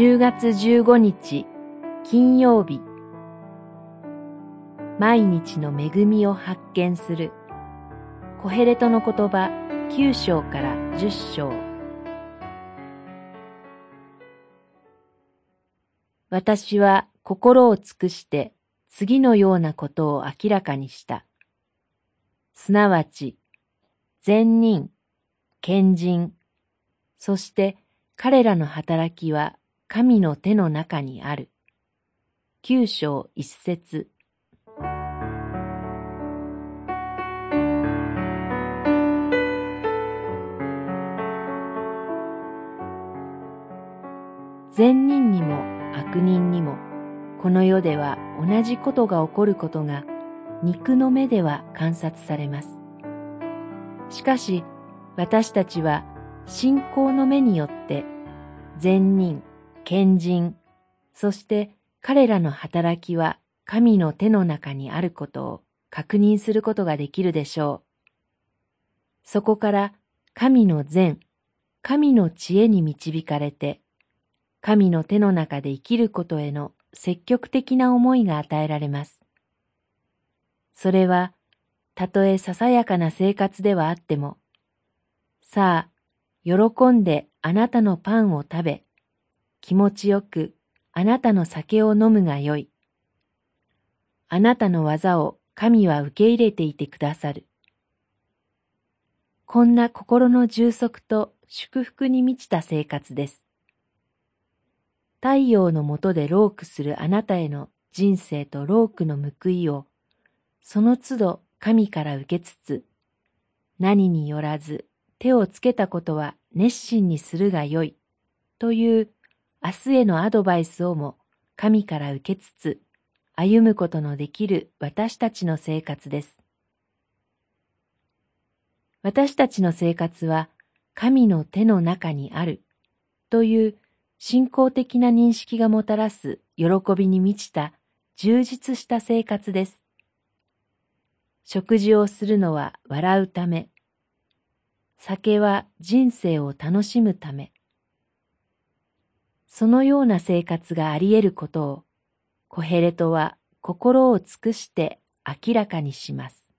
10月15日金曜日。毎日の恵みを発見する。コヘレトの言葉9章から10章。私は心を尽くして次のようなことを明らかにした。すなわち、善人、賢人、そして彼らの働きは神の手の中にある。九章一節善人にも悪人にもこの世では同じことが起こることが肉の目では観察されます。しかし私たちは信仰の目によって善人、賢人、そして彼らの働きは神の手の中にあることを確認することができるでしょう。そこから神の善、神の知恵に導かれて、神の手の中で生きることへの積極的な思いが与えられます。それは、たとえささやかな生活ではあっても、さあ、喜んであなたのパンを食べ、気持ちよくあなたの酒を飲むがよい。あなたの技を神は受け入れていてくださる。こんな心の充足と祝福に満ちた生活です。太陽の下でロークするあなたへの人生とロークの報いを、その都度神から受けつつ、何によらず手をつけたことは熱心にするがよい、という明日へのアドバイスをも神から受けつつ、歩むことのできる私たちの生活です。私たちの生活は神の手の中にあるという信仰的な認識がもたらす喜びに満ちた充実した生活です。食事をするのは笑うため、酒は人生を楽しむため、そのような生活があり得ることを、コヘレトは心を尽くして明らかにします。